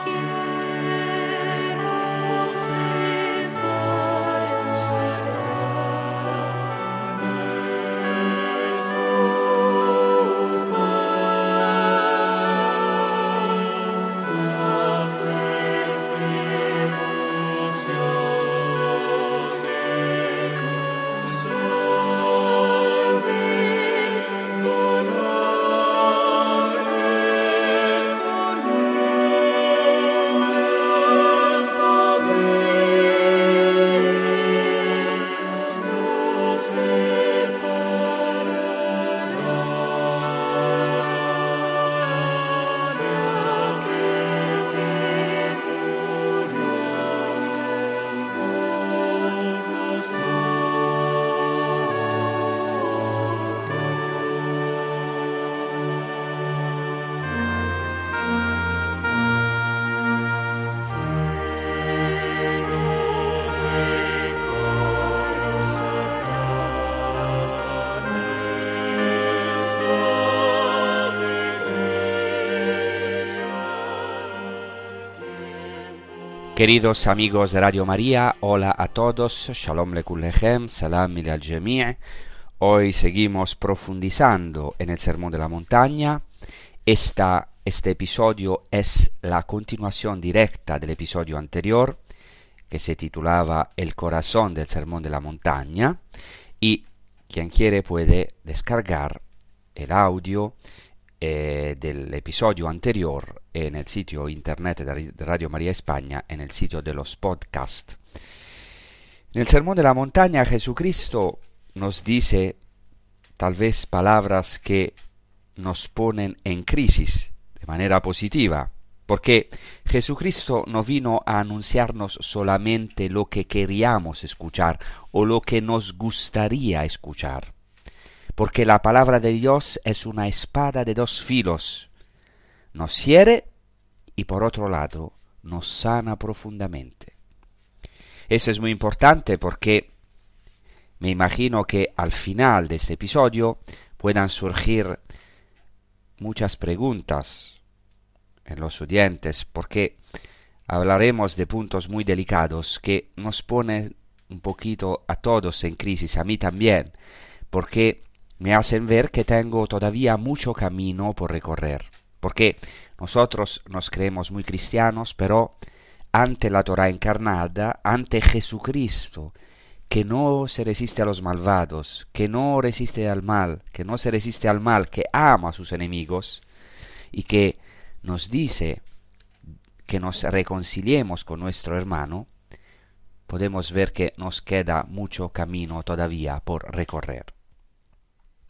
Quiero Queridos amigos de Radio María, hola a todos, Shalom Lekullechem, Salam al Jami'. Hoy seguimos profundizando en el Sermón de la Montaña. Esta, este episodio es la continuación directa del episodio anterior, que se titulaba El corazón del Sermón de la Montaña. Y quien quiere puede descargar el audio eh, del episodio anterior en el sitio internet de Radio María España, en el sitio de los podcasts. En el Sermón de la Montaña Jesucristo nos dice tal vez palabras que nos ponen en crisis de manera positiva, porque Jesucristo no vino a anunciarnos solamente lo que queríamos escuchar o lo que nos gustaría escuchar porque la palabra de Dios es una espada de dos filos. Nos hiere y por otro lado nos sana profundamente. Eso es muy importante porque me imagino que al final de este episodio puedan surgir muchas preguntas en los oyentes porque hablaremos de puntos muy delicados que nos ponen un poquito a todos en crisis, a mí también, porque me hacen ver que tengo todavía mucho camino por recorrer, porque nosotros nos creemos muy cristianos, pero ante la Torah encarnada, ante Jesucristo, que no se resiste a los malvados, que no resiste al mal, que no se resiste al mal, que ama a sus enemigos, y que nos dice que nos reconciliemos con nuestro hermano, podemos ver que nos queda mucho camino todavía por recorrer.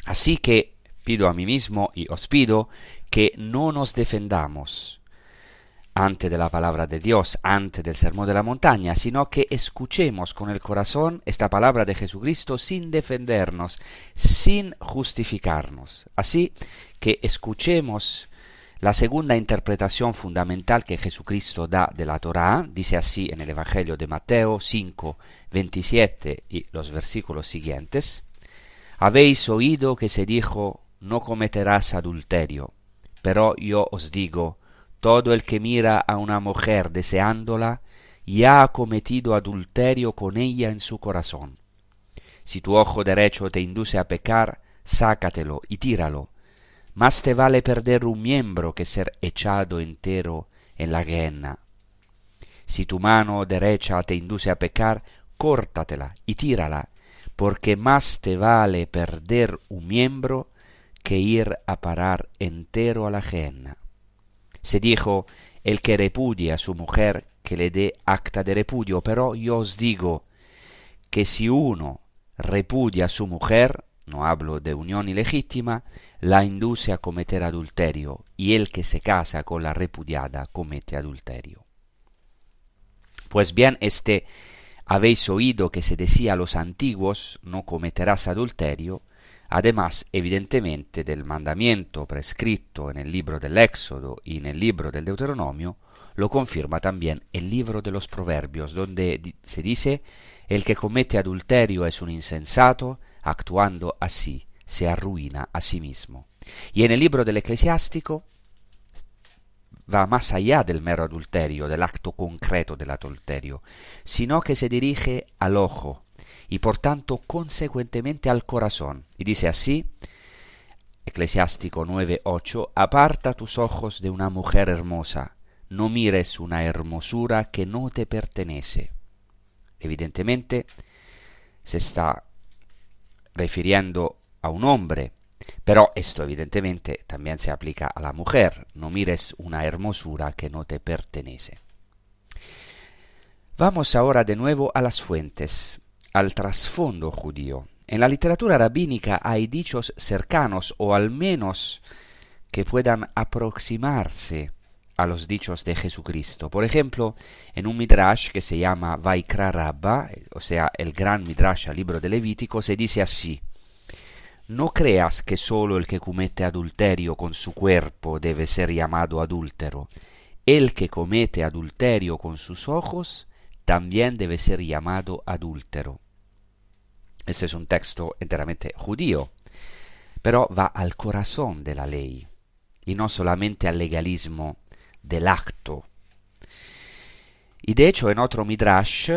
Así que pido a mí mismo y os pido que no nos defendamos ante de la palabra de Dios, ante del sermón de la montaña, sino que escuchemos con el corazón esta palabra de Jesucristo sin defendernos, sin justificarnos. Así que escuchemos La segunda interpretación fundamental que Jesucristo da de la Torá dice así en el Evangelio de Mateo 5, 27 y los versículos siguientes. Habéis oído que se dijo, no cometerás adulterio, pero yo os digo, todo el que mira a una mujer deseándola, ya ha cometido adulterio con ella en su corazón. Si tu ojo derecho te induce a pecar, sácatelo y tíralo. Más te vale perder un miembro que ser echado entero en la guena. Si tu mano derecha te induce a pecar, córtatela y tírala, porque más te vale perder un miembro que ir a parar entero a la gehenna. Se dijo, el que repudia a su mujer, que le dé acta de repudio, pero yo os digo que si uno repudia a su mujer, no hablo de unión ilegítima, la induce a cometer adulterio, y el que se casa con la repudiada comete adulterio. Pues bien, este habéis oído que se decía a los antiguos, no cometerás adulterio, además evidentemente del mandamiento prescrito en el libro del Éxodo y en el libro del Deuteronomio, lo confirma también el libro de los Proverbios, donde se dice, el que comete adulterio es un insensato, actuando así se arruina a sí mismo. Y en el libro del eclesiástico va más allá del mero adulterio, del acto concreto del adulterio, sino que se dirige al ojo y por tanto consecuentemente al corazón. Y dice así, Eclesiástico 9.8, aparta tus ojos de una mujer hermosa, no mires una hermosura que no te pertenece. Evidentemente se está refiriendo a un hombre, pero esto evidentemente también se aplica a la mujer. No mires una hermosura que no te pertenece. Vamos ahora de nuevo a las fuentes, al trasfondo judío. En la literatura rabínica hay dichos cercanos o al menos que puedan aproximarse a los dichos de Jesucristo. Por ejemplo, en un midrash que se llama Vaikra Rabba, o sea, el gran midrash al libro de Levítico, se dice así: No creas que solo el que comete adulterio con su cuerpo debe ser llamado adúltero. El que comete adulterio con sus ojos también debe ser llamado adúltero. Este es un texto enteramente judío, pero va al corazón de la ley y no solamente al legalismo del acto. Y de hecho en otro midrash,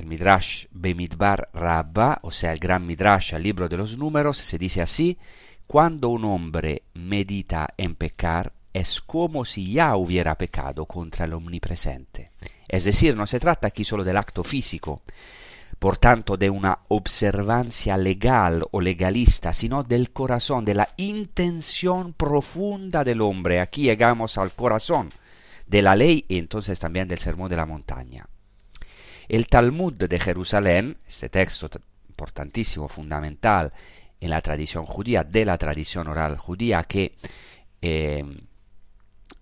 el midrash Bemidbar Rabba, o sea el gran midrash al libro de los números, se dice así, cuando un hombre medita en pecar, es como si ya hubiera pecado contra el omnipresente. Es decir, no se trata aquí solo del acto físico, por tanto de una observancia legal o legalista, sino del corazón, de la intención profunda del hombre. Aquí llegamos al corazón de la ley y entonces también del sermón de la montaña. El Talmud de Jerusalén, este texto importantísimo, fundamental en la tradición judía, de la tradición oral judía, que eh,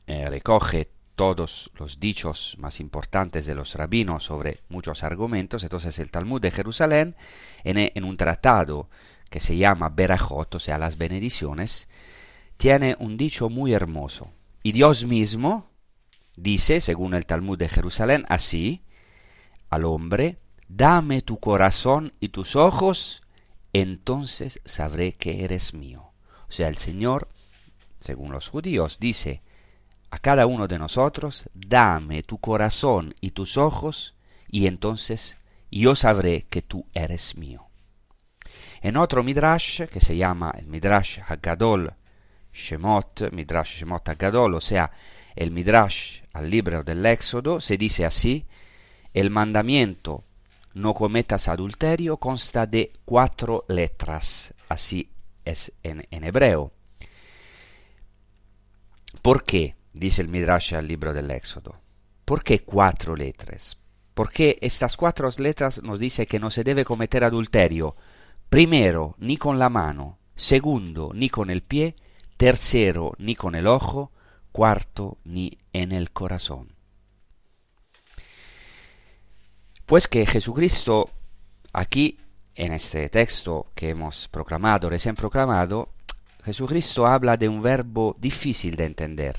eh, recoge todos los dichos más importantes de los rabinos sobre muchos argumentos. Entonces el Talmud de Jerusalén, en, en un tratado que se llama Berajot, o sea, las bendiciones, tiene un dicho muy hermoso. Y Dios mismo dice, según el Talmud de Jerusalén, así al hombre, dame tu corazón y tus ojos, entonces sabré que eres mío. O sea, el Señor, según los judíos, dice, a cada uno de nosotros, dame tu corazón y tus ojos, y entonces yo sabré que tú eres mío. En otro midrash, que se llama el midrash Hagadol Shemot, midrash Shemot Hagadol, o sea, el midrash al libro del Éxodo, se dice así, el mandamiento no cometas adulterio consta de cuatro letras, así es en, hebreo. ¿Por qué? dice el Midrash al libro del Éxodo. ¿Por qué cuatro letras? Porque estas cuatro letras nos dice que no se debe cometer adulterio, primero, ni con la mano, segundo, ni con el pie, tercero, ni con el ojo, cuarto, ni en el corazón. Pues que Jesucristo aquí, en este texto que hemos proclamado, recién proclamado, Jesucristo habla de un verbo difícil de entender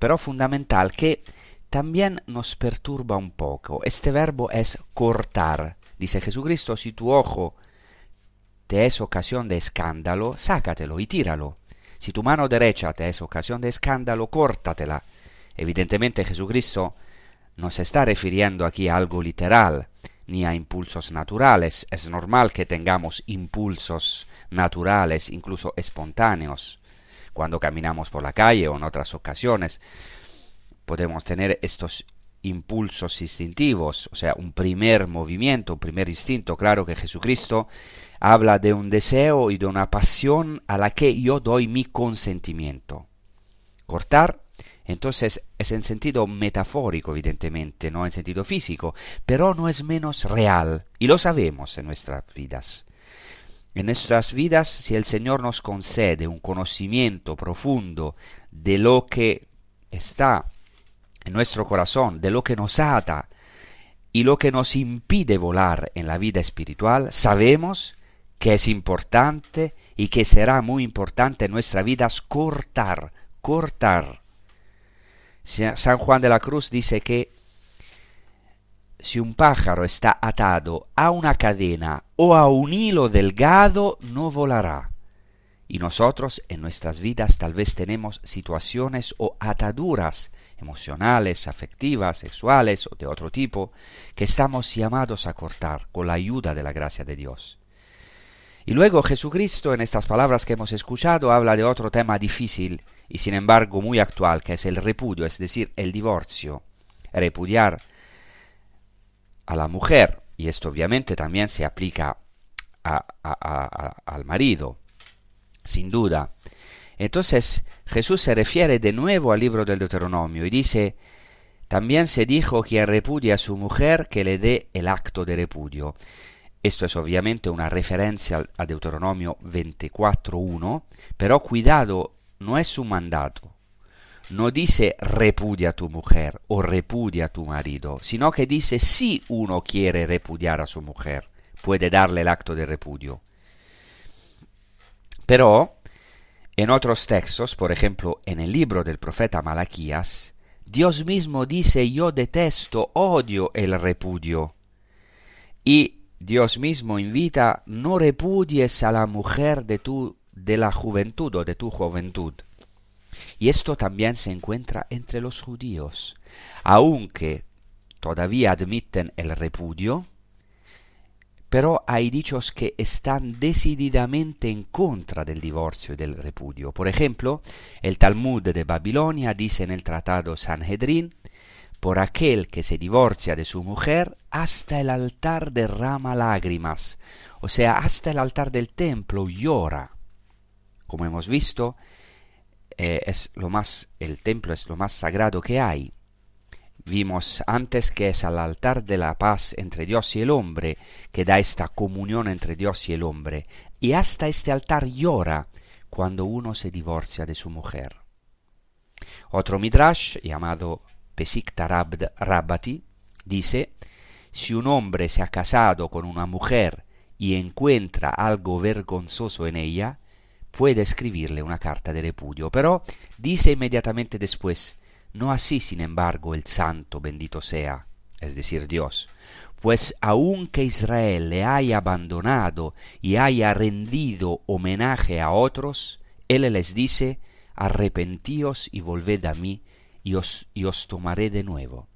pero fundamental, que también nos perturba un poco. Este verbo es cortar. Dice Jesucristo, si tu ojo te es ocasión de escándalo, sácatelo y tíralo. Si tu mano derecha te es ocasión de escándalo, córtatela. Evidentemente Jesucristo no se está refiriendo aquí a algo literal, ni a impulsos naturales. Es normal que tengamos impulsos naturales, incluso espontáneos. Cuando caminamos por la calle o en otras ocasiones, podemos tener estos impulsos instintivos, o sea, un primer movimiento, un primer instinto. Claro que Jesucristo habla de un deseo y de una pasión a la que yo doy mi consentimiento. Cortar, entonces, es en sentido metafórico, evidentemente, no en sentido físico, pero no es menos real, y lo sabemos en nuestras vidas. En nuestras vidas, si el Señor nos concede un conocimiento profundo de lo que está en nuestro corazón, de lo que nos ata y lo que nos impide volar en la vida espiritual, sabemos que es importante y que será muy importante en nuestra vida cortar, cortar. San Juan de la Cruz dice que si un pájaro está atado a una cadena o a un hilo delgado, no volará. Y nosotros en nuestras vidas tal vez tenemos situaciones o ataduras emocionales, afectivas, sexuales o de otro tipo, que estamos llamados a cortar con la ayuda de la gracia de Dios. Y luego Jesucristo en estas palabras que hemos escuchado habla de otro tema difícil y sin embargo muy actual, que es el repudio, es decir, el divorcio. Repudiar a la mujer, y esto obviamente también se aplica al marido, sin duda. Entonces Jesús se refiere de nuevo al libro del Deuteronomio y dice, también se dijo quien repudia a su mujer que le dé el acto de repudio. Esto es obviamente una referencia a Deuteronomio 24.1, pero cuidado, no es un mandato. No dice repudia a tu mujer o repudia a tu marido, sino que dice si uno quiere repudiar a su mujer, puede darle el acto de repudio. Pero en otros textos, por ejemplo en el libro del profeta Malaquías, Dios mismo dice yo detesto, odio el repudio. Y Dios mismo invita no repudies a la mujer de tu de la juventud o de tu juventud. Y esto también se encuentra entre los judíos, aunque todavía admiten el repudio, pero hay dichos que están decididamente en contra del divorcio y del repudio. Por ejemplo, el Talmud de Babilonia dice en el tratado Sanhedrin, por aquel que se divorcia de su mujer, hasta el altar derrama lágrimas, o sea, hasta el altar del templo llora. Como hemos visto, eh, es lo más, el templo es lo más sagrado que hay. Vimos antes que es al altar de la paz entre Dios y el hombre que da esta comunión entre Dios y el hombre, y hasta este altar llora cuando uno se divorcia de su mujer. Otro midrash llamado Pesikta Rabbati dice, si un hombre se ha casado con una mujer y encuentra algo vergonzoso en ella, puede escribirle una carta de repudio, pero dice inmediatamente después, no así, sin embargo, el santo bendito sea, es decir, Dios, pues aunque Israel le haya abandonado y haya rendido homenaje a otros, él les dice, arrepentíos y volved a mí, y os, y os tomaré de nuevo.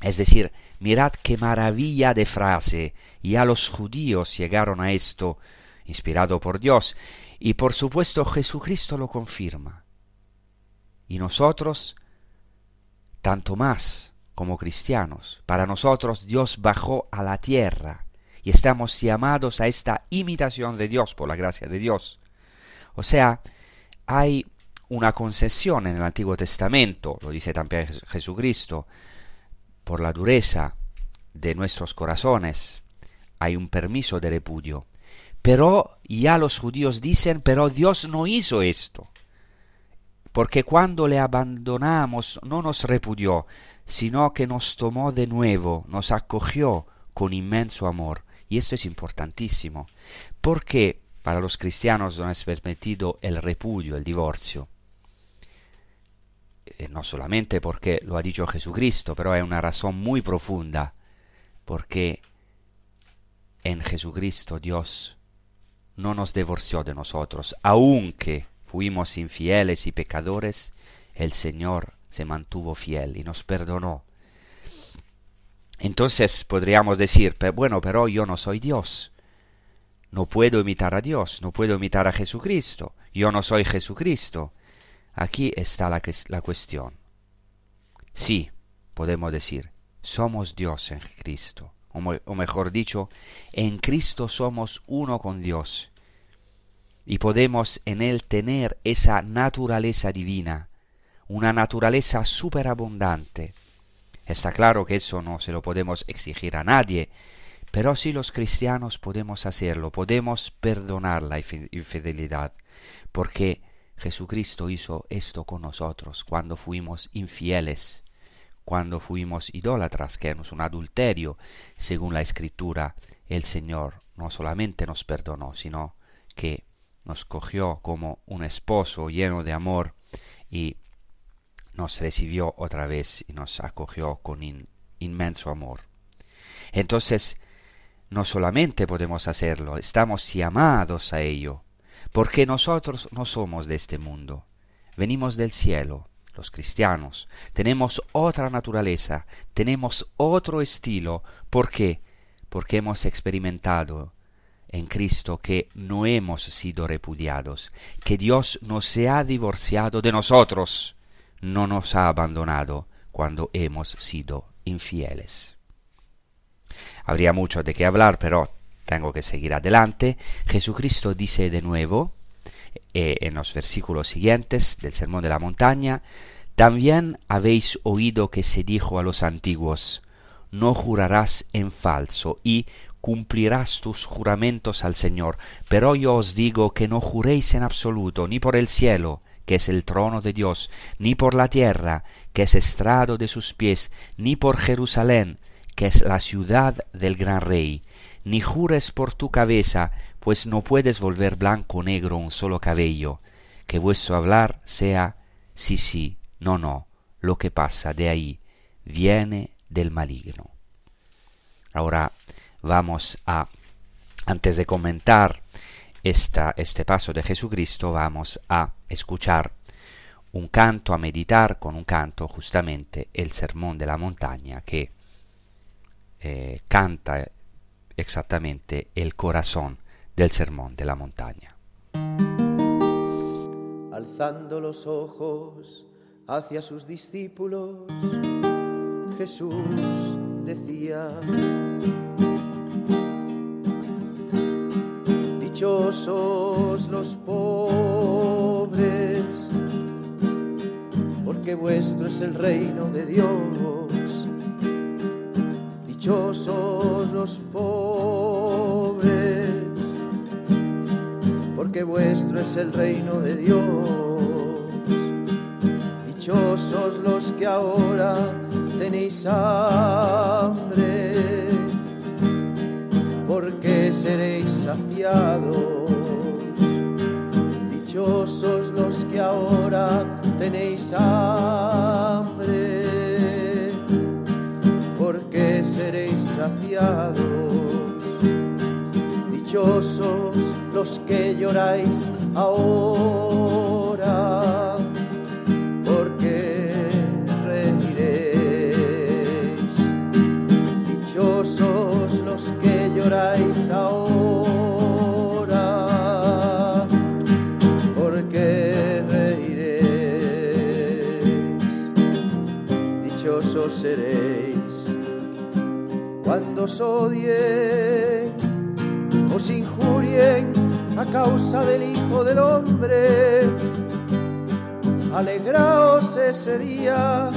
Es decir, mirad qué maravilla de frase, ya los judíos llegaron a esto, inspirado por Dios, y por supuesto Jesucristo lo confirma. Y nosotros tanto más como cristianos. Para nosotros Dios bajó a la tierra y estamos llamados a esta imitación de Dios por la gracia de Dios. O sea, hay una concesión en el Antiguo Testamento, lo dice también Jesucristo, por la dureza de nuestros corazones, hay un permiso de repudio. Pero ya los judíos dicen, pero Dios no hizo esto porque cuando le abandonamos no nos repudió, sino que nos tomó de nuevo, nos acogió con inmenso amor. Y esto es importantísimo, porque para los cristianos no es permitido el repudio, el divorcio. eh, no solamente porque lo ha dicho Jesucristo, pero hay una razón muy profunda, porque en Jesucristo Dios no nos divorció de nosotros, aunque fuimos infieles y pecadores, el Señor se mantuvo fiel y nos perdonó. Entonces podríamos decir, bueno, pero yo no soy Dios. No puedo imitar a Dios, no puedo imitar a Jesucristo. Yo no soy Jesucristo. Aquí está la, la cuestión. Sí, podemos decir, somos Dios en Cristo. O, mejor dicho, en Cristo somos uno con Dios. Y podemos en Él tener esa naturaleza divina, una naturaleza superabundante Está claro que eso no se lo podemos exigir a nadie, pero si los cristianos podemos hacerlo, podemos perdonar la infidelidad, porque Jesucristo hizo esto con nosotros cuando fuimos infieles, cuando fuimos idólatras, que es un adulterio, según la Escritura, el Señor no solamente nos perdonó, sino que nos cogió como un esposo lleno de amor y nos recibió otra vez y nos acogió con inmenso amor. Entonces, no solamente podemos hacerlo, estamos llamados a ello, porque nosotros no somos de este mundo, venimos del cielo, los cristianos, tenemos otra naturaleza, tenemos otro estilo, ¿por qué? Porque hemos experimentado en Cristo que no hemos sido repudiados, que Dios no se ha divorciado de nosotros, no nos ha abandonado cuando hemos sido infieles. Habría mucho de qué hablar, pero tengo que seguir adelante. Jesucristo dice de nuevo, eh, en los versículos siguientes del Sermón de la Montaña, también habéis oído que se dijo a los antiguos, no jurarás en falso y cumplirás tus juramentos al Señor, pero yo os digo que no juréis en absoluto, ni por el cielo, que es el trono de Dios, ni por la tierra, que es estrado de sus pies, ni por Jerusalén, que es la ciudad del gran rey, ni jures por tu cabeza, pues no puedes volver blanco o negro un solo cabello, que vuestro hablar sea sí, sí, no, no, lo que pasa de ahí viene del maligno. Ahora vamos a, antes de comentar este paso de Jesucristo, vamos a escuchar un canto, a meditar con un canto justamente el sermón de la montaña que eh, canta exactamente el corazón del sermón de la montaña. Alzando los ojos hacia sus discípulos, Jesús decía, Dichosos los pobres, porque vuestro es el reino de Dios. Dichosos los pobres, porque vuestro es el reino de Dios. Dichosos los que ahora tenéis hambre porque seréis saciados. Dichosos los que ahora tenéis hambre, porque seréis saciados. Dichosos los que lloráis ahora, porque reiréis. Dichosos los que lloráis ahora, porque reiréis. Dichosos seréis cuando os odien, os injurien a causa del Hijo del Hombre. Alegraos ese día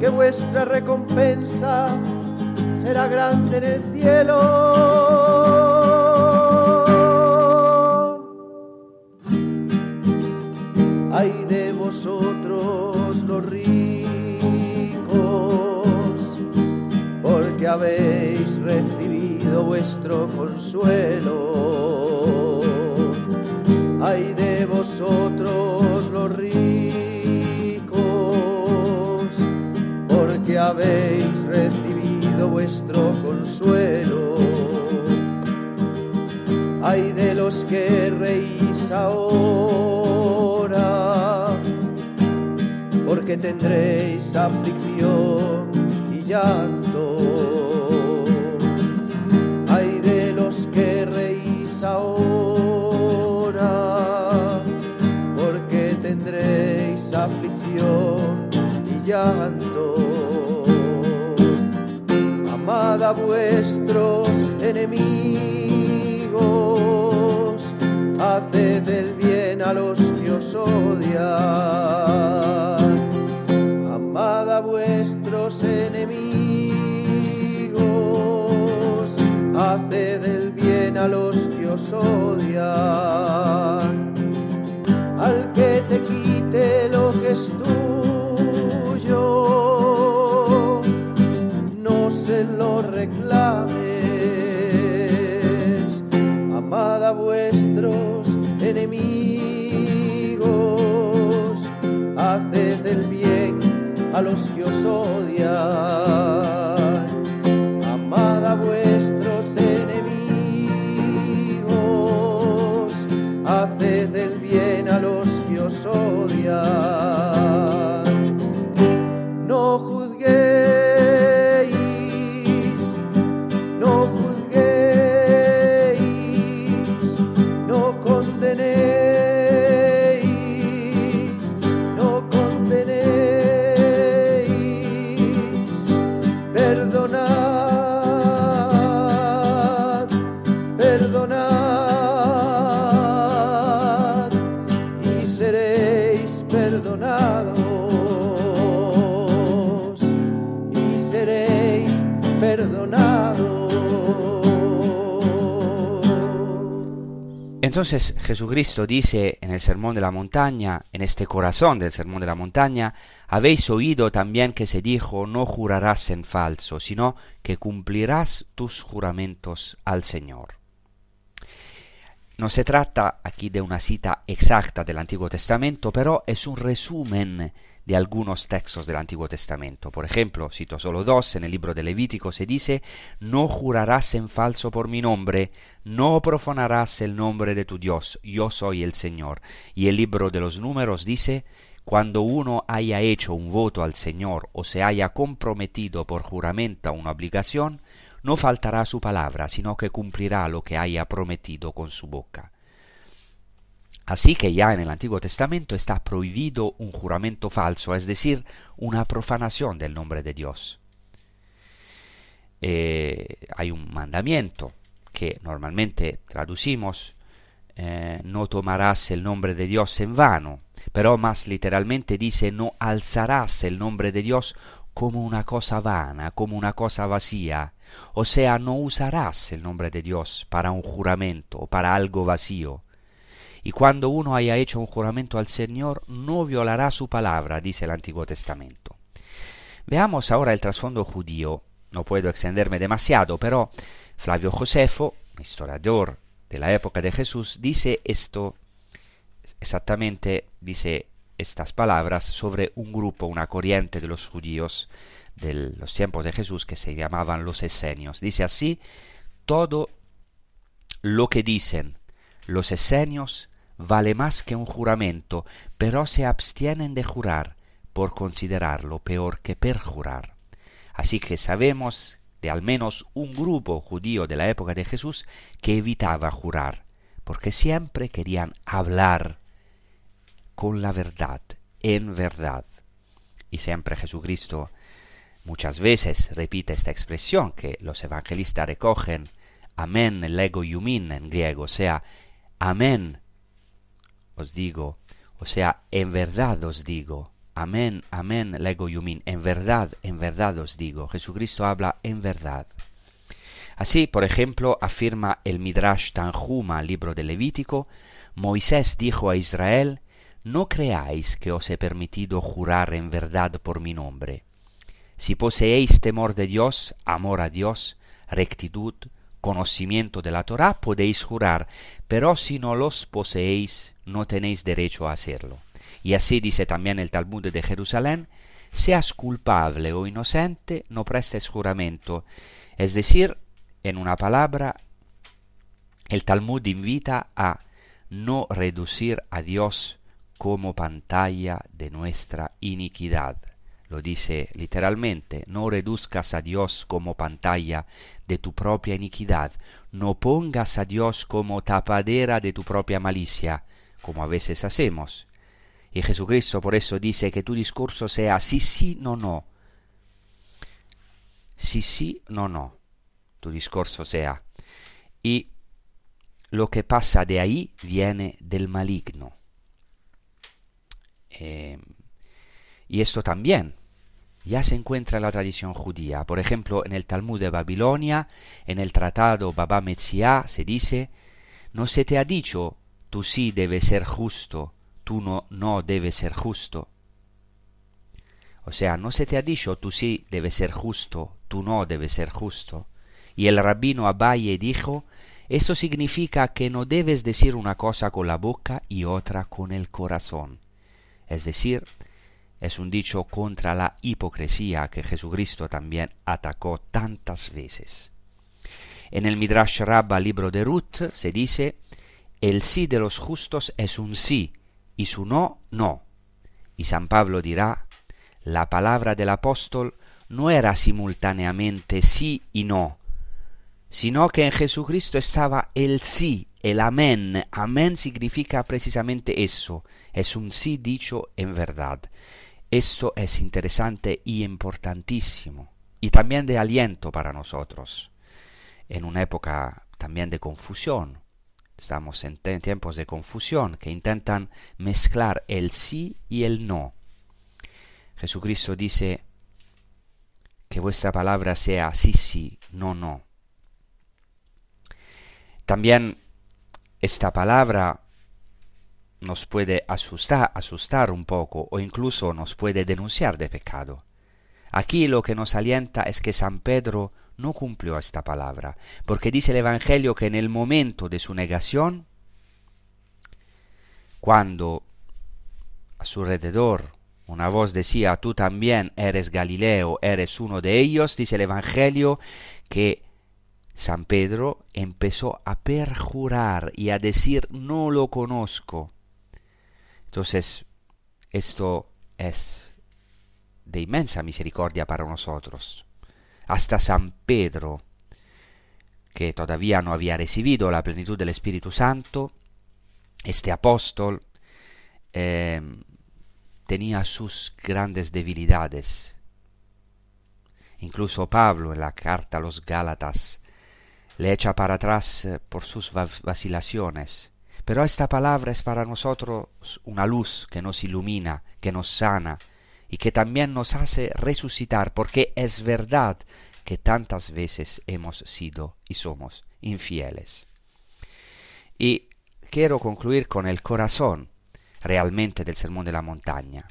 que vuestra recompensa será grande en el cielo. Ay de vosotros los ricos, porque habéis recibido vuestro consuelo. Consuelo. Ay de los que reís ahora, porque tendréis aflicción y llanto. A vuestros enemigos, haced el bien a los que os odian. Amad a vuestros enemigos, haced el bien a los que os odian. Al que te quite lo enemigos, haced el bien a los que os odian. Entonces Jesucristo dice en el Sermón de la Montaña, en este corazón del Sermón de la Montaña, habéis oído también que se dijo, no jurarás en falso, sino que cumplirás tus juramentos al Señor. No se trata aquí de una cita exacta del Antiguo Testamento, pero es un resumen de algunos textos del Antiguo Testamento. Por ejemplo, cito solo dos, en el libro de Levítico se dice, no jurarás en falso por mi nombre, no profanarás el nombre de tu Dios, yo soy el Señor. Y el libro de los números dice, cuando uno haya hecho un voto al Señor o se haya comprometido por juramento a una obligación, no faltará su palabra, sino que cumplirá lo que haya prometido con su boca. Así que ya en el Antiguo Testamento está prohibido un juramento falso, es decir, una profanación del nombre de Dios. Eh, hay un mandamiento que normalmente traducimos, eh, no tomarás el nombre de Dios en vano, pero más literalmente dice, no alzarás el nombre de Dios como una cosa vana, como una cosa vacía, o sea, no usarás el nombre de Dios para un juramento o para algo vacío. Y cuando uno haya hecho un juramento al Señor, no violará su palabra, dice el Antiguo Testamento. Veamos ahora el trasfondo judío. No puedo extenderme demasiado, pero Flavio Josefo, historiador de la época de Jesús, dice esto exactamente, dice estas palabras sobre un grupo, una corriente de los judíos de los tiempos de Jesús que se llamaban los esenios. Dice así, todo lo que dicen los esenios vale más que un juramento, pero se abstienen de jurar por considerarlo peor que perjurar. Así que sabemos de al menos un grupo judío de la época de Jesús que evitaba jurar, porque siempre querían hablar con la verdad, en verdad. Y siempre Jesucristo muchas veces repite esta expresión que los evangelistas recogen, amén lego yumin en griego, o sea, amén os digo, o sea, en verdad os digo, amén, amén lego yumin, en verdad, en verdad os digo, Jesucristo habla en verdad. Así, por ejemplo, afirma el Midrash Tanjuma, libro de Levítico, Moisés dijo a Israel, no creáis que os he permitido jurar en verdad por mi nombre. Si poseéis temor de Dios, amor a Dios, rectitud, conocimiento de la Torah, podéis jurar, pero si no los poseéis, no tenéis derecho a hacerlo. Y así dice también el Talmud de Jerusalén, seas culpable o inocente, no prestes juramento. Es decir, en una palabra, el Talmud invita a no reducir a Dios como pantalla de nuestra iniquidad. Lo dice literalmente, no reduzcas a Dios como pantalla de tu propia iniquidad, no pongas a Dios como tapadera de tu propia malicia, como a veces hacemos. Y Jesucristo por eso dice que tu discurso sea sí, sí, no, no. Sí, sí, no, no. Tu discurso sea. Y lo que pasa de ahí viene del maligno. Eh, y esto también ya se encuentra en la tradición judía. Por ejemplo, en el Talmud de Babilonia, en el tratado Baba Metzia, se dice, no se te ha dicho, tú sí debes ser justo, tú no, no debes ser justo. O sea, no se te ha dicho, tú sí debes ser justo, tú no debes ser justo. Y el rabino Abaye dijo, eso significa que no debes decir una cosa con la boca y otra con el corazón. Es decir, es un dicho contra la hipocresía que Jesucristo también atacó tantas veces. En el Midrash Rabba, libro de Ruth, se dice, el sí de los justos es un sí y su no, no. Y San Pablo dirá, la palabra del apóstol no era simultáneamente sí y no, sino que en Jesucristo estaba el sí, el amén. Amén significa precisamente eso, es un sí dicho en verdad. Esto es interesante y importantísimo, y también de aliento para nosotros, en una época también de confusión. Estamos en tiempos de confusión que intentan mezclar el sí y el no. Jesucristo dice que vuestra palabra sea sí, sí, no, no. También esta palabra nos puede asustar, asustar un poco o incluso nos puede denunciar de pecado. Aquí lo que nos alienta es que San Pedro no cumplió esta palabra, porque dice el Evangelio que en el momento de su negación, cuando a su alrededor una voz decía, tú también eres Galileo, eres uno de ellos, dice el Evangelio que San Pedro empezó a perjurar y a decir, no lo conozco. Entonces, esto es de inmensa misericordia para nosotros. Hasta San Pedro, que todavía no había recibido la plenitud del Espíritu Santo, este apóstol eh, tenía sus grandes debilidades. Incluso Pablo en la carta a los Gálatas le echa para atrás eh, por sus vacilaciones. Pero esta palabra es para nosotros una luz que nos ilumina, que nos sana y que también nos hace resucitar, porque es verdad que tantas veces hemos sido y somos infieles. Y quiero concluir con el corazón realmente del Sermón de la Montaña,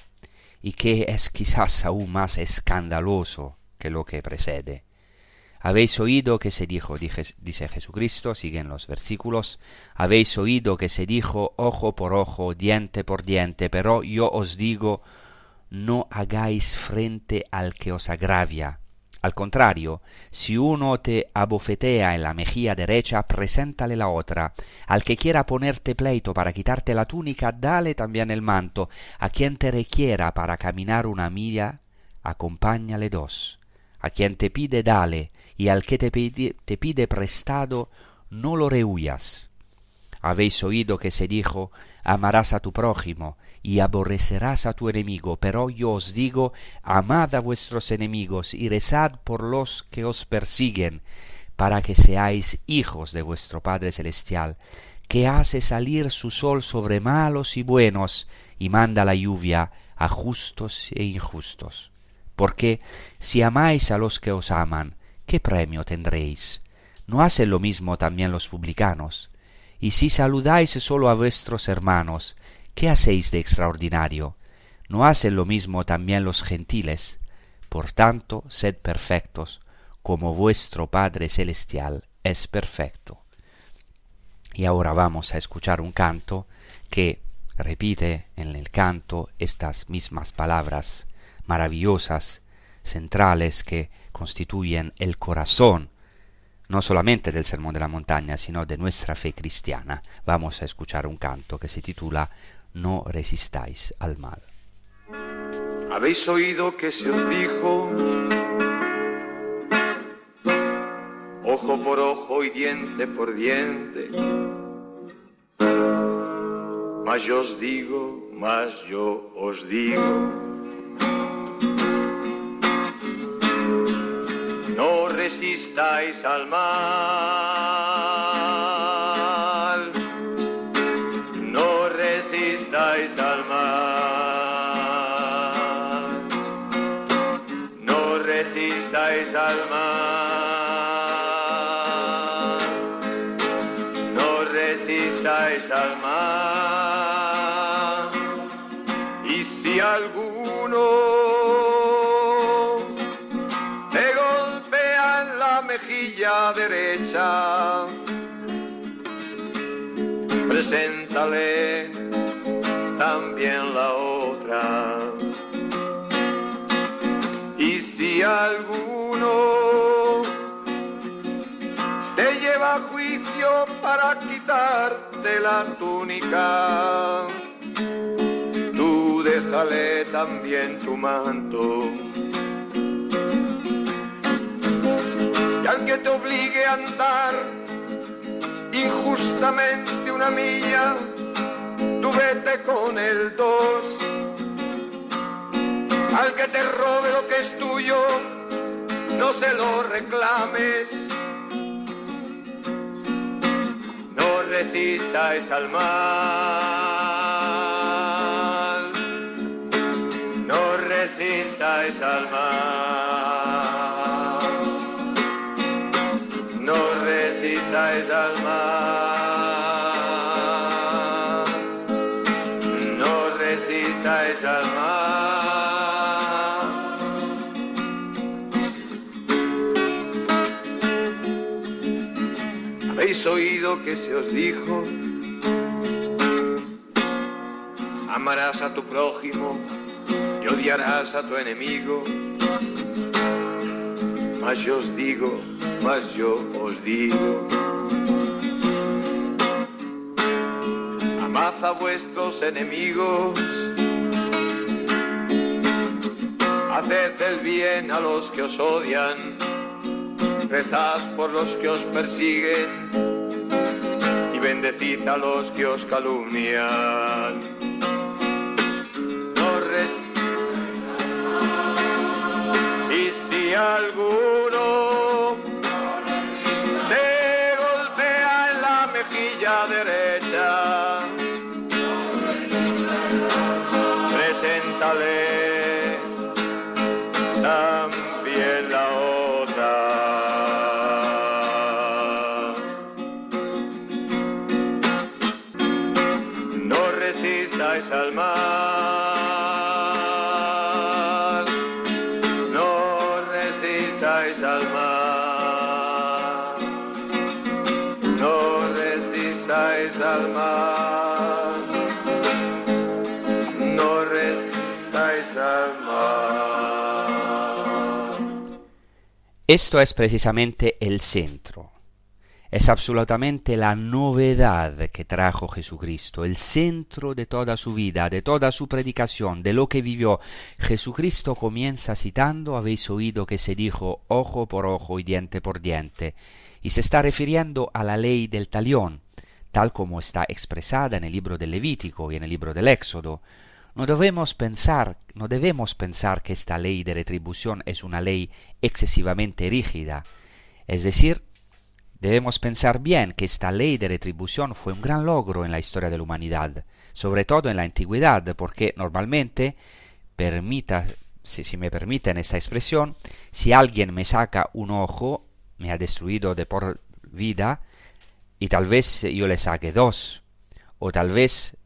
y que es quizás aún más escandaloso que lo que precede. Habéis oído que se dijo, dice Jesucristo, siguen los versículos, habéis oído que se dijo ojo por ojo, diente por diente, pero yo os digo, no hagáis frente al que os agravia. Al contrario, si uno te abofetea en la mejilla derecha, preséntale la otra. Al que quiera ponerte pleito para quitarte la túnica, dale también el manto. A quien te requiera para caminar una milla, acompáñale dos. A quien te pide, dale y al que te pide, te pide prestado, no lo rehuyas. Habéis oído que se dijo, amarás a tu prójimo y aborrecerás a tu enemigo, pero yo os digo, amad a vuestros enemigos y rezad por los que os persiguen, para que seáis hijos de vuestro Padre Celestial, que hace salir su sol sobre malos y buenos, y manda la lluvia a justos e injustos. Porque si amáis a los que os aman, ¿qué premio tendréis? ¿No hacen lo mismo también los publicanos? Y si saludáis solo a vuestros hermanos, ¿qué hacéis de extraordinario? ¿No hacen lo mismo también los gentiles? Por tanto, sed perfectos, como vuestro Padre Celestial es perfecto. Y ahora vamos a escuchar un canto que repite en el canto estas mismas palabras maravillosas, centrales que constituyen el corazón no solamente del Sermón de la Montaña, sino de nuestra fe cristiana, vamos a escuchar un canto que se titula No resistáis al mal. Habéis oído que se os dijo, ojo por ojo y diente por diente. Mas yo os digo, mas yo os digo. No resistáis al mal. Derecha, preséntale también la otra. Y si alguno te lleva a juicio para quitarte la túnica, tú déjale también tu manto. Y al que te obligue a andar injustamente una milla, tú vete con el dos. Al que te robe lo que es tuyo, no se lo reclames. No resistáis al mal. No resistáis al mal. Se os dijo, amarás a tu prójimo y odiarás a tu enemigo. Mas yo os digo, mas yo os digo, amad a vuestros enemigos, haced el bien a los que os odian, rezad por los que os persiguen bendecid a los que os calumnian. Esto es precisamente el centro. Es absolutamente la novedad que trajo Jesucristo, el centro de toda su vida, de toda su predicación, de lo que vivió. Jesucristo comienza citando, habéis oído que se dijo ojo por ojo y diente por diente, y se está refiriendo a la ley del talión, tal como está expresada en el libro del Levítico y en el libro del Éxodo. No debemos pensar, no debemos pensar que esta ley de retribución es una ley excesivamente rígida. Es decir, debemos pensar bien que esta ley de retribución fue un gran logro en la historia de la humanidad, sobre todo en la antigüedad, porque normalmente, permita, si, si me permiten esta expresión, si alguien me saca un ojo, me ha destruido de por vida, y tal vez yo le saque dos, o tal vez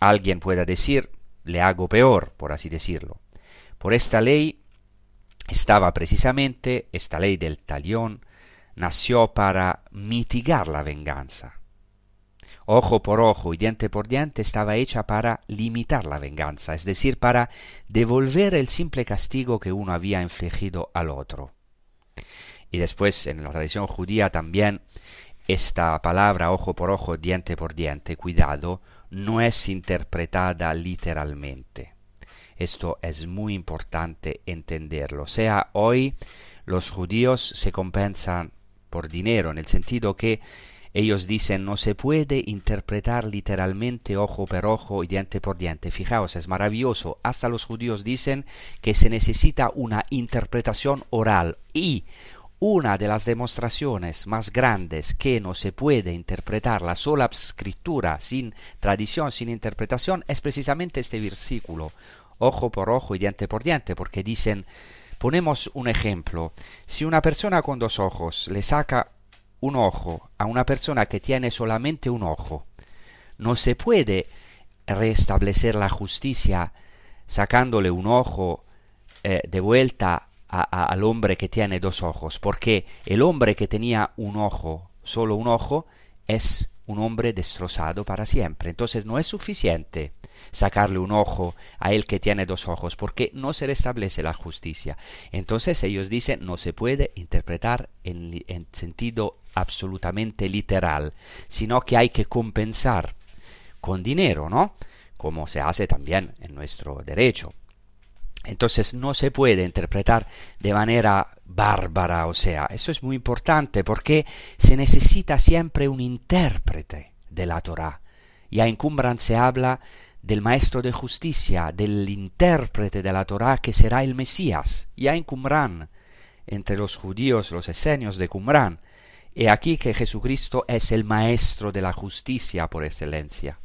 alguien pueda decir, le hago peor, por así decirlo. Por esta ley estaba precisamente, esta ley del talión, nació para mitigar la venganza. ojo por ojo y diente por diente estaba hecha para limitar la venganza, es decir, para devolver el simple castigo que uno había infligido al otro. Y después en la tradición judía también esta palabra ojo por ojo, diente por diente, cuidado, no es interpretada literalmente. Esto es muy importante entenderlo. O sea, hoy los judíos se compensan por dinero, en el sentido que ellos dicen no se puede interpretar literalmente ojo por ojo y diente por diente. Fijaos, es maravilloso. Hasta los judíos dicen que se necesita una interpretación oral y una de las demostraciones más grandes que no se puede interpretar la sola escritura sin tradición, sin interpretación, es precisamente este versículo, ojo por ojo y diente por diente, porque dicen, ponemos un ejemplo, si una persona con dos ojos le saca un ojo a una persona que tiene solamente un ojo, no se puede restablecer la justicia sacándole un ojo eh, de vuelta al hombre que tiene dos ojos, porque el hombre que tenía un ojo, solo un ojo, es un hombre destrozado para siempre. Entonces no es suficiente sacarle un ojo a él que tiene dos ojos, porque no se restablece la justicia. Entonces ellos dicen no se puede interpretar en, en sentido absolutamente literal, sino que hay que compensar con dinero, ¿no? Como se hace también en nuestro derecho. Entonces no se puede interpretar de manera bárbara, o sea, eso es muy importante porque se necesita siempre un intérprete de la Torah. Ya en Qumran se habla del maestro de justicia, del intérprete de la Torah que será el Mesías. Ya en Qumran, entre los judíos, los esenios de Qumran, he aquí que Jesucristo es el maestro de la justicia por excelencia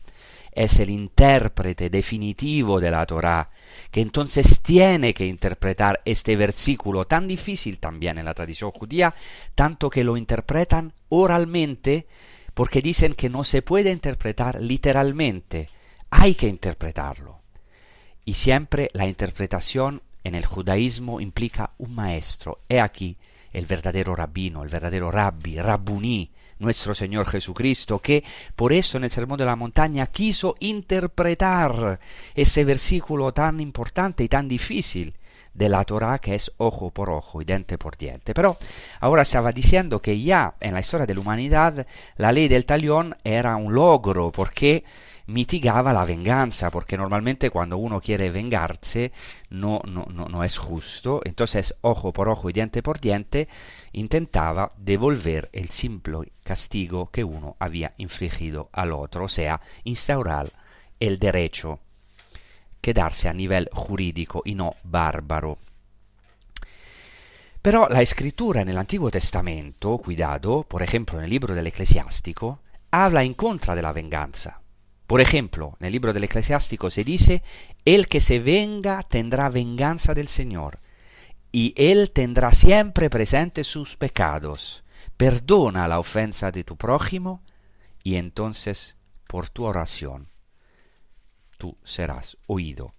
es el intérprete definitivo de la Torah, que entonces tiene que interpretar este versículo tan difícil también en la tradición judía, tanto que lo interpretan oralmente, porque dicen que no se puede interpretar literalmente, hay que interpretarlo. Y siempre la interpretación en el judaísmo implica un maestro. He aquí el verdadero rabino, el verdadero rabbi, rabbuní, nuestro Señor Jesucristo, que por eso en el Sermón de la Montaña quiso interpretar ese versículo tan importante y tan difícil de la Torah que es ojo por ojo y diente por diente. Pero ahora estaba diciendo que ya en la historia de la humanidad la ley del talión era un logro porque mitigaba la venganza, porque normalmente cuando uno quiere vengarse no, no, no, no es justo, entonces ojo por ojo y diente por diente intentaba devolver el simple castigo que uno había infligido al otro, o sea, instaurar el derecho, quedarse a nivel jurídico y no bárbaro. Pero la el Antiguo Testamento, cuidado, por ejemplo en el libro del Eclesiástico, habla en contra de la venganza. Por ejemplo, en el libro del Eclesiástico se dice, el que se venga tendrá venganza del Señor, y él tendrá siempre presente sus pecados. Perdona la ofensa de tu prójimo, y entonces por tu oración tú serás oído.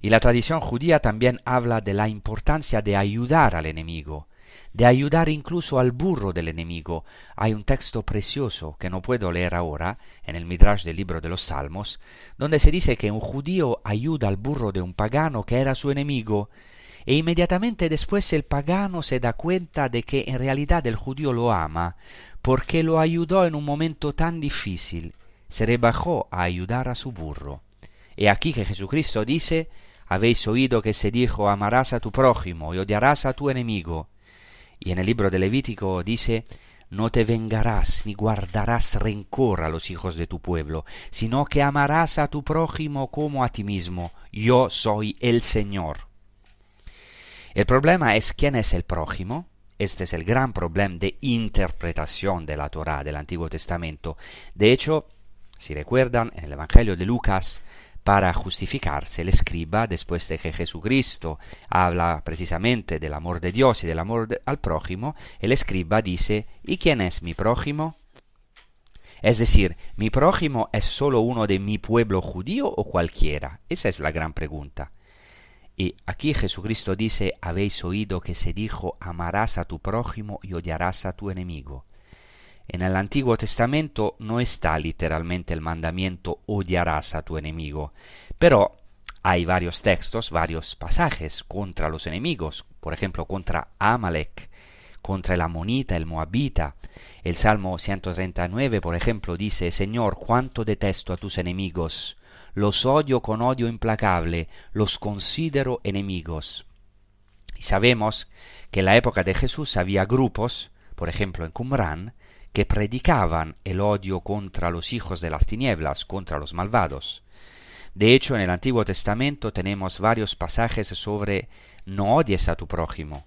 Y la tradición judía también habla de la importancia de ayudar al enemigo, de ayudar incluso al burro del enemigo. Hay un texto precioso que no puedo leer ahora, en el Midrash del libro de los Salmos, donde se dice que un judío ayuda al burro de un pagano que era su enemigo, e inmediatamente después el pagano se da cuenta de que en realidad el judío lo ama, porque lo ayudó en un momento tan difícil, se rebajó a ayudar a su burro. He aquí que Jesucristo dice, habéis oído que se dijo, amarás a tu prójimo y odiarás a tu enemigo. Y en el libro de Levítico dice, no te vengarás ni guardarás rencor a los hijos de tu pueblo, sino que amarás a tu prójimo como a ti mismo. Yo soy el Señor. El problema es quién es el prójimo. Este es el gran problema de interpretación de la Torah del Antiguo Testamento. De hecho, si recuerdan, en el Evangelio de Lucas, para justificarse, el escriba, después de que Jesucristo habla precisamente del amor de Dios y del amor al prójimo, el escriba dice, ¿y quién es mi prójimo? Es decir, ¿mi prójimo es solo uno de mi pueblo judío o cualquiera? Esa es la gran pregunta. Y aquí Jesucristo dice, habéis oído que se dijo, amarás a tu prójimo y odiarás a tu enemigo. En el Antiguo Testamento no está literalmente el mandamiento odiarás a tu enemigo, pero hay varios textos, varios pasajes contra los enemigos, por ejemplo, contra Amalek, contra el amonita, el moabita. El Salmo 139, por ejemplo, dice, Señor, cuánto detesto a tus enemigos, los odio con odio implacable, los considero enemigos. Y sabemos que en la época de Jesús había grupos, por ejemplo en Qumran, que predicaban el odio contra los hijos de las tinieblas, contra los malvados. De hecho, en el Antiguo Testamento tenemos varios pasajes sobre no odies a tu prójimo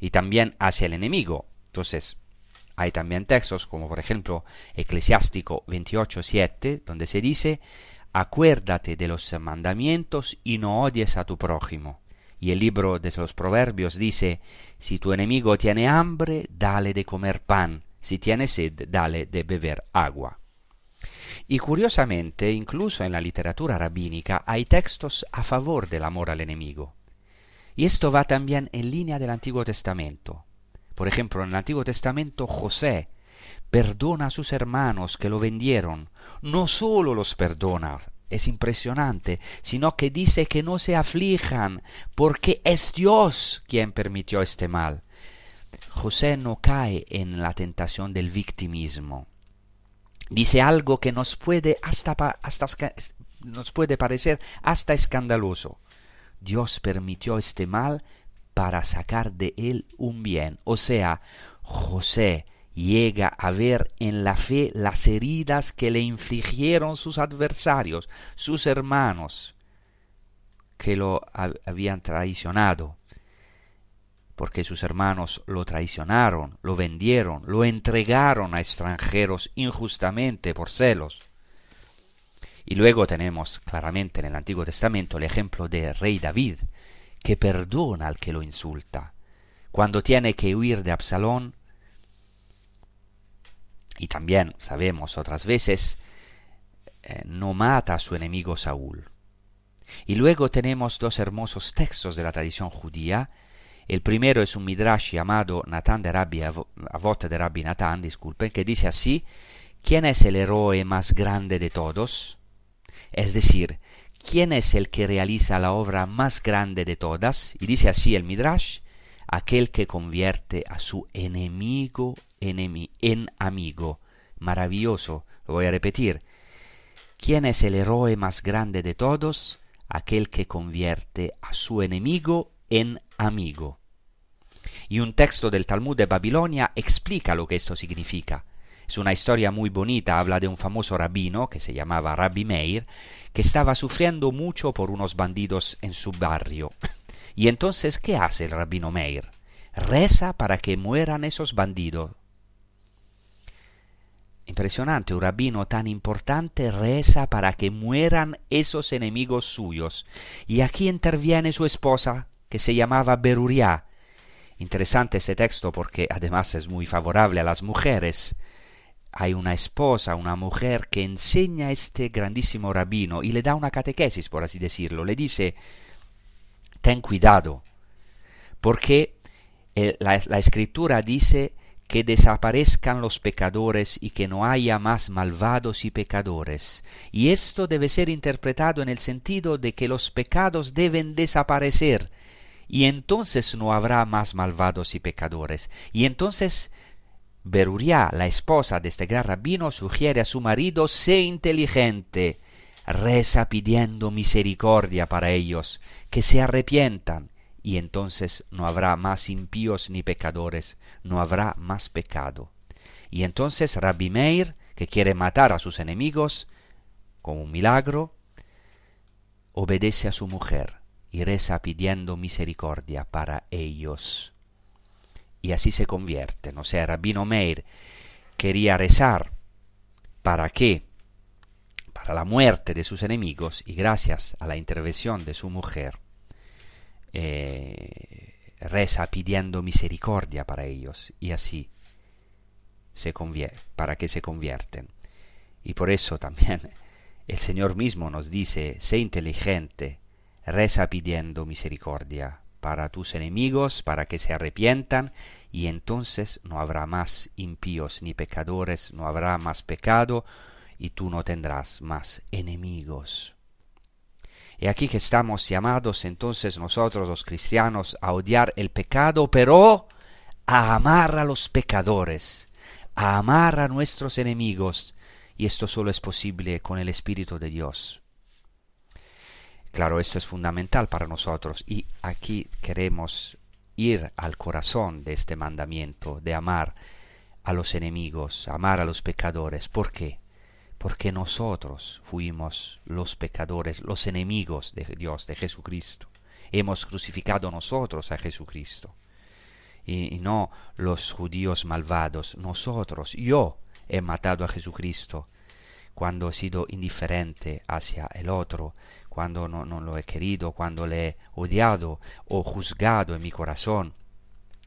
y también hacia el enemigo. Entonces, hay también textos como por ejemplo Eclesiástico 28.7, donde se dice, acuérdate de los mandamientos y no odies a tu prójimo. Y el libro de los Proverbios dice, si tu enemigo tiene hambre, dale de comer pan, si tiene sed, dale de beber agua. Y curiosamente, incluso en la literatura rabínica hay textos a favor del amor al enemigo. Y esto va también en línea del Antiguo Testamento. Por ejemplo, en el Antiguo Testamento José perdona a sus hermanos que lo vendieron. No solo los perdona, es impresionante, sino que dice que no se aflijan, porque es Dios quien permitió este mal. José no cae en la tentación del victimismo. Dice algo que nos puede hasta, nos puede parecer hasta escandaloso. Dios permitió este mal para sacar de él un bien. O sea, José llega a ver en la fe las heridas que le infligieron sus adversarios, sus hermanos, que lo habían traicionado porque sus hermanos lo traicionaron, lo vendieron, lo entregaron a extranjeros injustamente por celos. Y luego tenemos claramente en el Antiguo Testamento el ejemplo de rey David, que perdona al que lo insulta. Cuando tiene que huir de Absalón, y también sabemos otras veces, eh, no mata a su enemigo Saúl. Y luego tenemos dos hermosos textos de la tradición judía el primero es un midrash llamado Natán de Rabbi, Avot de Rabbi Natán, disculpen, que dice así, ¿quién es el héroe más grande de todos? Es decir, ¿quién es el que realiza la obra más grande de todas? Y dice así el midrash, aquel que convierte a su enemigo en amigo. Maravilloso, lo voy a repetir. ¿Quién es el héroe más grande de todos? Aquel que convierte a su enemigo en amigo. Y un texto del Talmud de Babilonia explica lo que esto significa. Es una historia muy bonita, habla de un famoso rabino que se llamaba Rabbi Meir, que estaba sufriendo mucho por unos bandidos en su barrio. Y entonces, ¿qué hace el rabino Meir? Reza para que mueran esos bandidos. Impresionante, un rabino tan importante reza para que mueran esos enemigos suyos. Y aquí interviene su esposa, que se llamaba Beruriá, Interesante este texto porque además es muy favorable a las mujeres. Hay una esposa, una mujer que enseña a este grandísimo rabino y le da una catequesis, por así decirlo. Le dice, ten cuidado, porque eh, la, la escritura dice que desaparezcan los pecadores y que no haya más malvados y pecadores. Y esto debe ser interpretado en el sentido de que los pecados deben desaparecer y entonces no habrá más malvados y pecadores. Y entonces Beruria, la esposa de este gran rabino, sugiere a su marido, sé inteligente, reza pidiendo misericordia para ellos, que se arrepientan, y entonces no habrá más impíos ni pecadores, no habrá más pecado. Y entonces Rabbi Meir, que quiere matar a sus enemigos, como un milagro, obedece a su mujer y reza pidiendo misericordia para ellos. Y así se convierten. O sea, Rabino Meir quería rezar para que, para la muerte de sus enemigos, y gracias a la intervención de su mujer, eh, reza pidiendo misericordia para ellos, y así se para que se convierten. Y por eso también el Señor mismo nos dice, sé inteligente, reza pidiendo misericordia para tus enemigos, para que se arrepientan, y entonces no habrá más impíos ni pecadores, no habrá más pecado, y tú no tendrás más enemigos. Y aquí que estamos llamados entonces nosotros los cristianos a odiar el pecado, pero a amar a los pecadores, a amar a nuestros enemigos, y esto solo es posible con el Espíritu de Dios. Claro, esto es fundamental para nosotros y aquí queremos ir al corazón de este mandamiento, de amar a los enemigos, amar a los pecadores. ¿Por qué? Porque nosotros fuimos los pecadores, los enemigos de Dios, de Jesucristo. Hemos crucificado nosotros a Jesucristo. Y, y no los judíos malvados, nosotros, yo he matado a Jesucristo cuando he sido indiferente hacia el otro, cuando no, no, lo he querido, cuando le he odiado o juzgado en mi corazón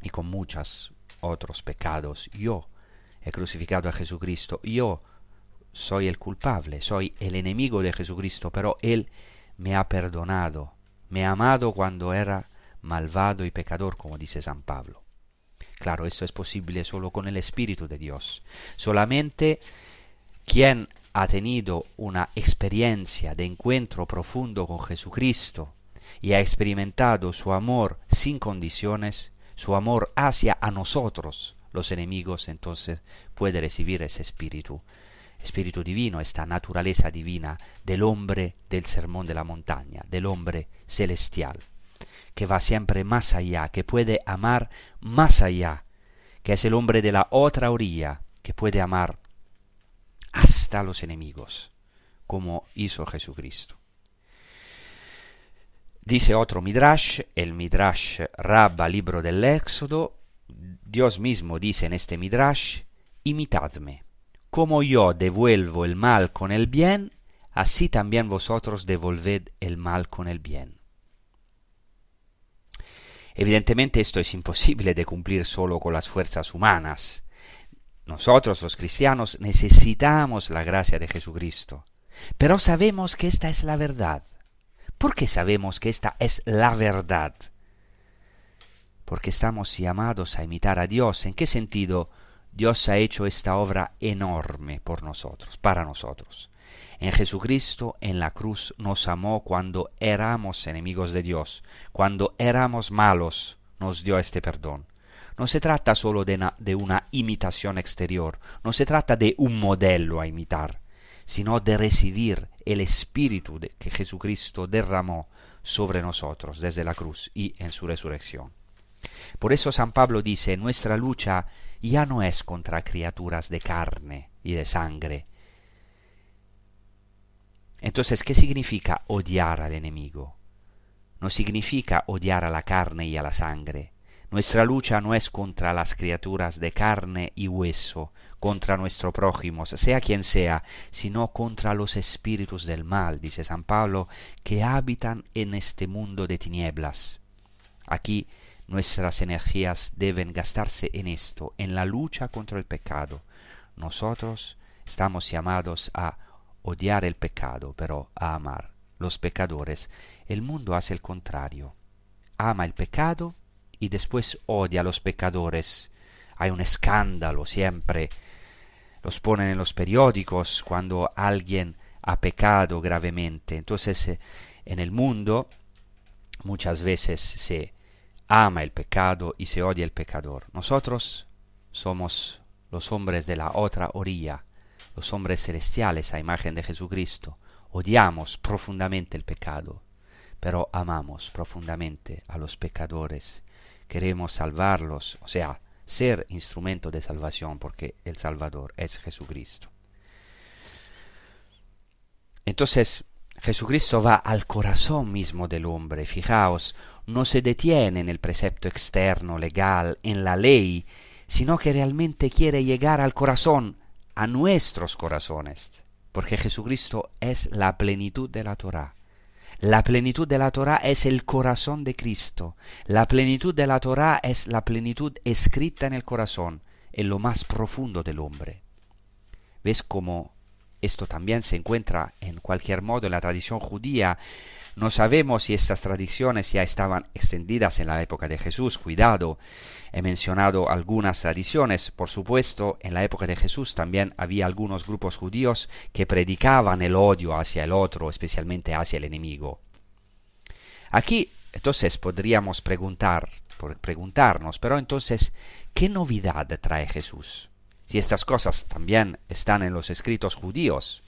y con muchos otros pecados. Yo he crucificado a Jesucristo, yo soy el culpable, soy el enemigo de Jesucristo, pero Él me ha perdonado, me ha amado cuando era malvado y pecador, como dice San Pablo. Claro, esto es posible solo con el Espíritu de Dios. Solamente quien ha tenido una experiencia de encuentro profundo con Jesucristo y ha experimentado su amor sin condiciones, su amor hacia a nosotros, los enemigos, entonces puede recibir ese espíritu, espíritu divino, esta naturaleza divina del hombre del sermón de la montaña, del hombre celestial, que va siempre más allá, que puede amar más allá, que es el hombre de la otra orilla, que puede amar hasta los enemigos, como hizo Jesucristo. Dice otro Midrash, el Midrash Rabba, libro del Éxodo, Dios mismo dice en este Midrash, imitadme, como yo devuelvo el mal con el bien, así también vosotros devolved el mal con el bien. Evidentemente esto es imposible de cumplir solo con las fuerzas humanas. Nosotros los cristianos necesitamos la gracia de Jesucristo, pero sabemos que esta es la verdad. ¿Por qué sabemos que esta es la verdad? Porque estamos llamados a imitar a Dios. ¿En qué sentido Dios ha hecho esta obra enorme por nosotros, para nosotros? En Jesucristo en la cruz nos amó cuando éramos enemigos de Dios, cuando éramos malos, nos dio este perdón. No se trata solo de una, imitación exterior, no se trata de un modelo a imitar, sino de recibir el espíritu que Jesucristo derramó sobre nosotros desde la cruz y en su resurrección. Por eso San Pablo dice, nuestra lucha ya no es contra criaturas de carne y de sangre. Entonces, ¿qué significa odiar al enemigo? No significa odiar a la carne y a la sangre. Nuestra lucha no es contra las criaturas de carne y hueso, contra nuestro prójimo, sea quien sea, sino contra los espíritus del mal, dice San Pablo, que habitan en este mundo de tinieblas. Aquí nuestras energías deben gastarse en esto, en la lucha contra el pecado. Nosotros estamos llamados a odiar el pecado, pero a amar los pecadores. El mundo hace el contrario. Ama el pecado y después odia a los pecadores. Hay un escándalo siempre. Los ponen en los periódicos cuando alguien ha pecado gravemente. Entonces, eh, en el mundo muchas veces se ama el pecado y se odia el pecador. Nosotros somos los hombres de la otra orilla, los hombres celestiales a imagen de Jesucristo. Odiamos profundamente el pecado, pero amamos profundamente a los pecadores. Queremos salvarlos, o sea, ser instrumento de salvación porque el Salvador es Jesucristo. Entonces, Jesucristo va al corazón mismo del hombre. Fijaos, no se detiene en el precepto externo, legal, en la ley, sino que realmente quiere llegar al corazón, a nuestros corazones, porque Jesucristo es la plenitud de la Torah. La plenitud de la Torah es el corazón de Cristo. La plenitud de la Torah es la plenitud escrita en el corazón, en lo más profundo del hombre. ¿Ves cómo esto también se encuentra en cualquier modo en la tradición judía? No sabemos si estas tradiciones ya estaban extendidas en la época de Jesús, cuidado. He mencionado algunas tradiciones, por supuesto, en la época de Jesús también había algunos grupos judíos que predicaban el odio hacia el otro, especialmente hacia el enemigo. Aquí, entonces, podríamos preguntar, preguntarnos, pero entonces, ¿qué novedad trae Jesús? Si estas cosas también están en los escritos judíos,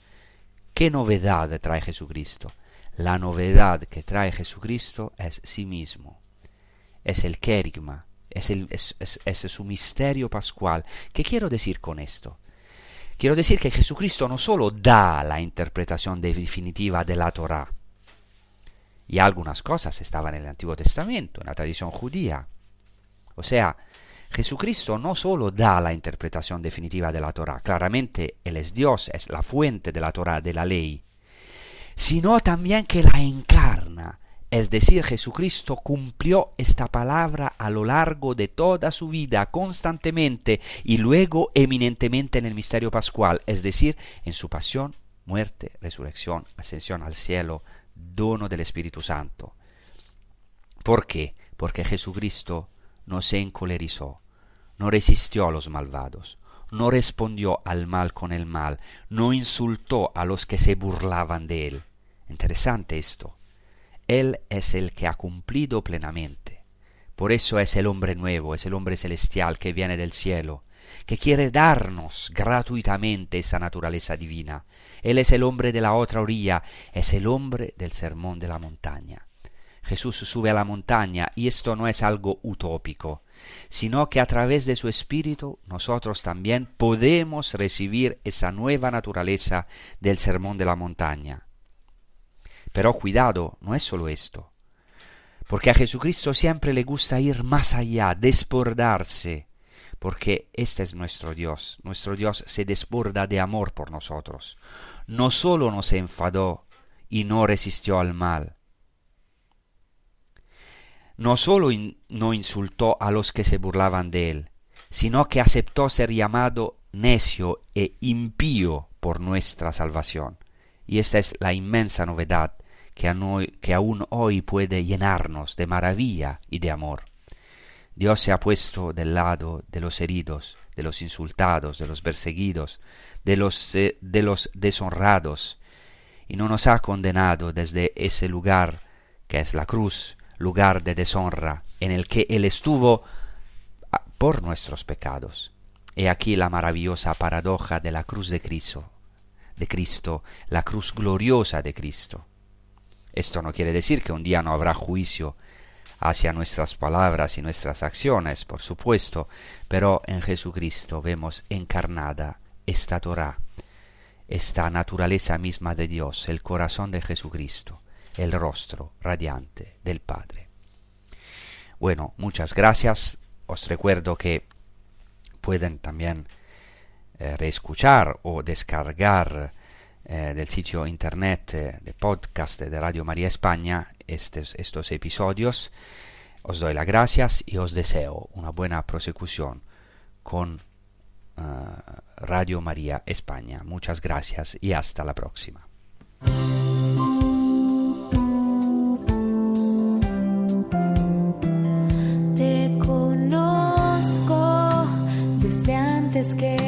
¿qué novedad trae Jesucristo? La novedad que trae Jesucristo es sí mismo, es el querigma, es, el, es, es, su misterio pascual. ¿Qué quiero decir con esto? Quiero decir que Jesucristo no solo da la interpretación definitiva de la Torah, y algunas cosas estaban en el Antiguo Testamento, en la tradición judía. O sea, Jesucristo no solo da la interpretación definitiva de la Torah, claramente Él es Dios, es la fuente de la Torah, de la ley, sino también que la encarna, es decir, Jesucristo cumplió esta palabra a lo largo de toda su vida, constantemente y luego eminentemente en el misterio pascual, es decir, en su pasión, muerte, resurrección, ascensión al cielo, dono del Espíritu Santo. ¿Por qué? Porque Jesucristo no se encolerizó, no resistió a los malvados, no respondió al mal con el mal, no insultó a los que se burlaban de él. Interesante esto. Él es el que ha cumplido plenamente. Por eso es el hombre nuevo, es el hombre celestial que viene del cielo, que quiere darnos gratuitamente esa naturaleza divina. Él es el hombre de la otra orilla, es el hombre del sermón de la montaña. Jesús sube a la montaña y esto no es algo utópico, sino que a través de su Espíritu nosotros también podemos recibir esa nueva naturaleza del sermón de la montaña. Pero cuidado, no es solo esto, porque a Jesucristo siempre le gusta ir más allá, desbordarse, porque este es nuestro Dios, nuestro Dios se desborda de amor por nosotros. No solo nos enfadó y no resistió al mal, no solo no insultó a los que se burlaban de él, sino que aceptó ser llamado necio e impío por nuestra salvación. Y esta es la inmensa novedad que, que aún hoy puede llenarnos de maravilla y de amor. Dios se ha puesto del lado de los heridos, de los insultados, de los perseguidos, de los, eh, de los deshonrados, y no nos ha condenado desde ese lugar que es la cruz, lugar de deshonra en el que Él estuvo ah, por nuestros pecados. He aquí la maravillosa paradoja de la cruz de Cristo, de Cristo, la cruz gloriosa de Cristo. Esto no quiere decir que un día no habrá juicio hacia nuestras palabras y nuestras acciones, por supuesto, pero en Jesucristo vemos encarnada esta Torah, esta naturaleza misma de Dios, el corazón de Jesucristo el rostro radiante del Padre. Bueno, muchas gracias. Os recuerdo que pueden también eh, reescuchar o descargar eh, del sitio internet eh, de podcast de Radio María España estos, estos episodios. Os doy las gracias y os deseo una buena prosecución con Radio María España. Muchas gracias y hasta la próxima. Que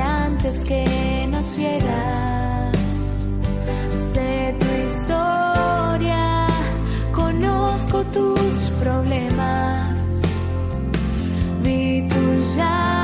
antes que nacieras. Sé tu historia, conozco tus problemas. Vi tus llantos